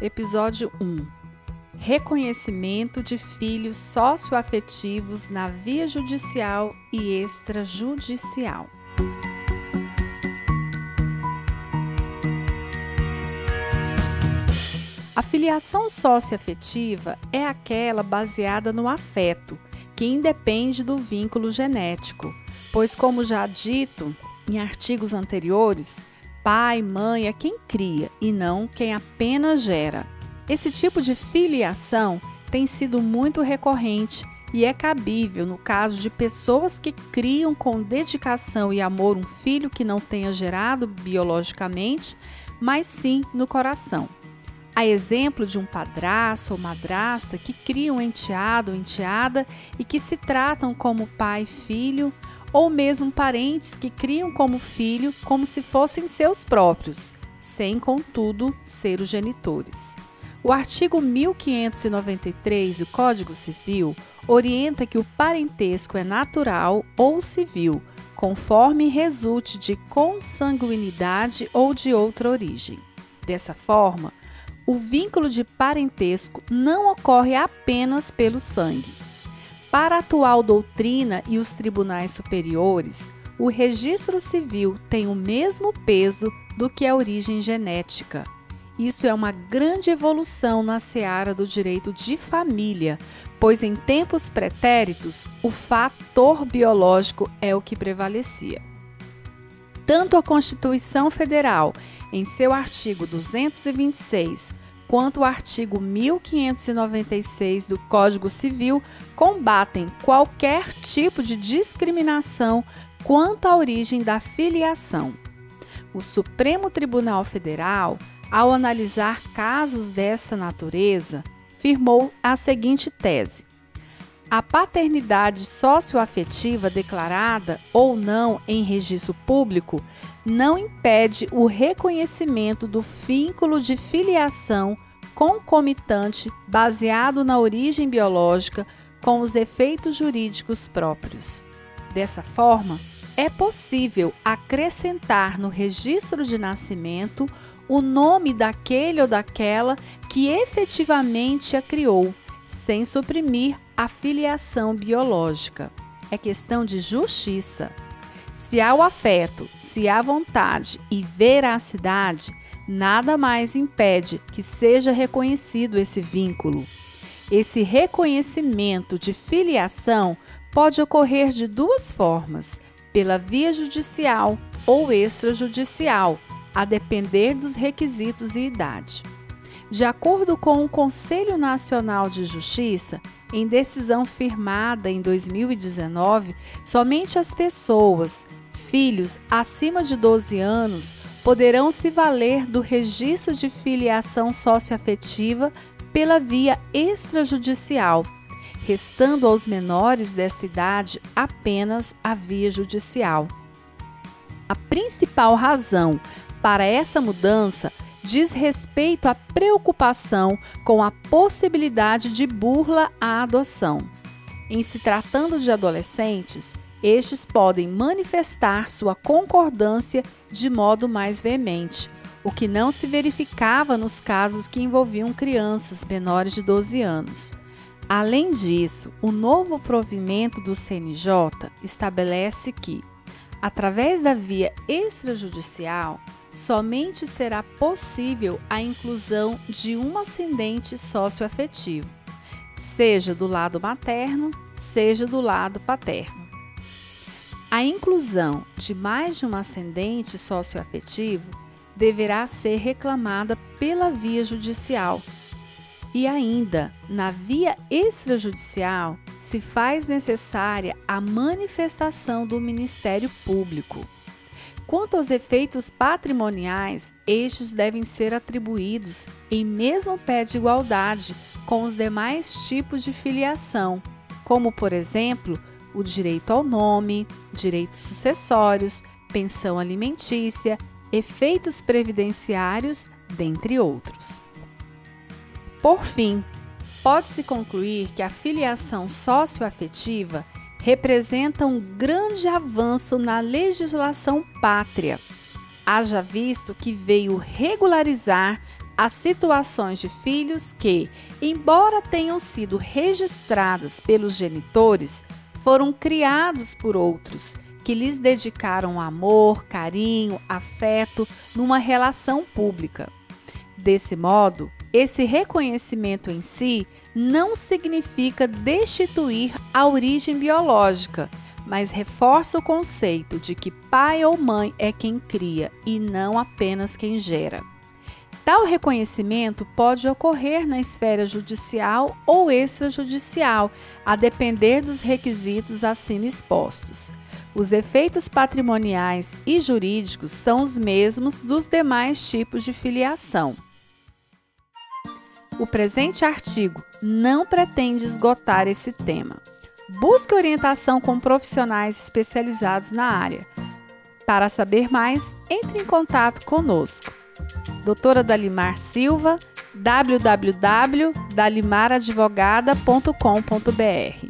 Episódio 1 Reconhecimento de filhos socioafetivos na via judicial e extrajudicial. A filiação socioafetiva é aquela baseada no afeto, que independe do vínculo genético, pois, como já dito em artigos anteriores, pai, mãe é quem cria e não quem apenas gera. Esse tipo de filiação tem sido muito recorrente e é cabível no caso de pessoas que criam com dedicação e amor um filho que não tenha gerado biologicamente, mas sim no coração. A exemplo de um padrasto ou madrasta que criam um enteado ou enteada e que se tratam como pai e filho, ou mesmo parentes que criam como filho como se fossem seus próprios, sem, contudo, ser os genitores. O artigo 1593 do Código Civil orienta que o parentesco é natural ou civil, conforme resulte de consanguinidade ou de outra origem. Dessa forma, o vínculo de parentesco não ocorre apenas pelo sangue. Para a atual doutrina e os tribunais superiores, o registro civil tem o mesmo peso do que a origem genética. Isso é uma grande evolução na seara do direito de família, pois em tempos pretéritos o fator biológico é o que prevalecia. Tanto a Constituição Federal, em seu artigo 226, quanto o artigo 1596 do Código Civil combatem qualquer tipo de discriminação quanto à origem da filiação. O Supremo Tribunal Federal, ao analisar casos dessa natureza, firmou a seguinte tese: a paternidade socioafetiva declarada ou não em registro público não impede o reconhecimento do vínculo de filiação concomitante baseado na origem biológica com os efeitos jurídicos próprios. Dessa forma, é possível acrescentar no registro de nascimento o nome daquele ou daquela que efetivamente a criou, sem suprimir a filiação biológica. É questão de justiça. Se há o afeto, se há vontade e veracidade, nada mais impede que seja reconhecido esse vínculo. Esse reconhecimento de filiação pode ocorrer de duas formas: pela via judicial ou extrajudicial, a depender dos requisitos e idade. De acordo com o Conselho Nacional de Justiça, em decisão firmada em 2019, somente as pessoas, filhos acima de 12 anos, poderão se valer do registro de filiação socioafetiva pela via extrajudicial, restando aos menores dessa idade apenas a via judicial. A principal razão para essa mudança diz respeito à preocupação com a possibilidade de burla à adoção. Em se tratando de adolescentes, estes podem manifestar sua concordância de modo mais veemente, o que não se verificava nos casos que envolviam crianças menores de 12 anos. Além disso, o novo provimento do CNJ estabelece que, através da via extrajudicial, somente será possível a inclusão de um ascendente socioafetivo, seja do lado materno, seja do lado paterno. A inclusão de mais de um ascendente socioafetivo deverá ser reclamada pela via judicial. E ainda, na via extrajudicial, se faz necessária a manifestação do Ministério Público. Quanto aos efeitos patrimoniais, estes devem ser atribuídos em mesmo pé de igualdade com os demais tipos de filiação, como, por exemplo, o direito ao nome, direitos sucessórios, pensão alimentícia, efeitos previdenciários, dentre outros. Por fim, pode-se concluir que a filiação socioafetiva representa um grande avanço na legislação pátria. Haja visto que veio regularizar as situações de filhos que, embora tenham sido registradas pelos genitores, foram criados por outros que lhes dedicaram amor, carinho, afeto numa relação pública. Desse modo, esse reconhecimento em si não significa destituir a origem biológica, mas reforça o conceito de que pai ou mãe é quem cria e não apenas quem gera. Tal reconhecimento pode ocorrer na esfera judicial ou extrajudicial, a depender dos requisitos acima expostos. Os efeitos patrimoniais e jurídicos são os mesmos dos demais tipos de filiação. O presente artigo não pretende esgotar esse tema. Busque orientação com profissionais especializados na área. Para saber mais, entre em contato conosco. Doutora Dalimar Silva, www.dalimaradvogada.com.br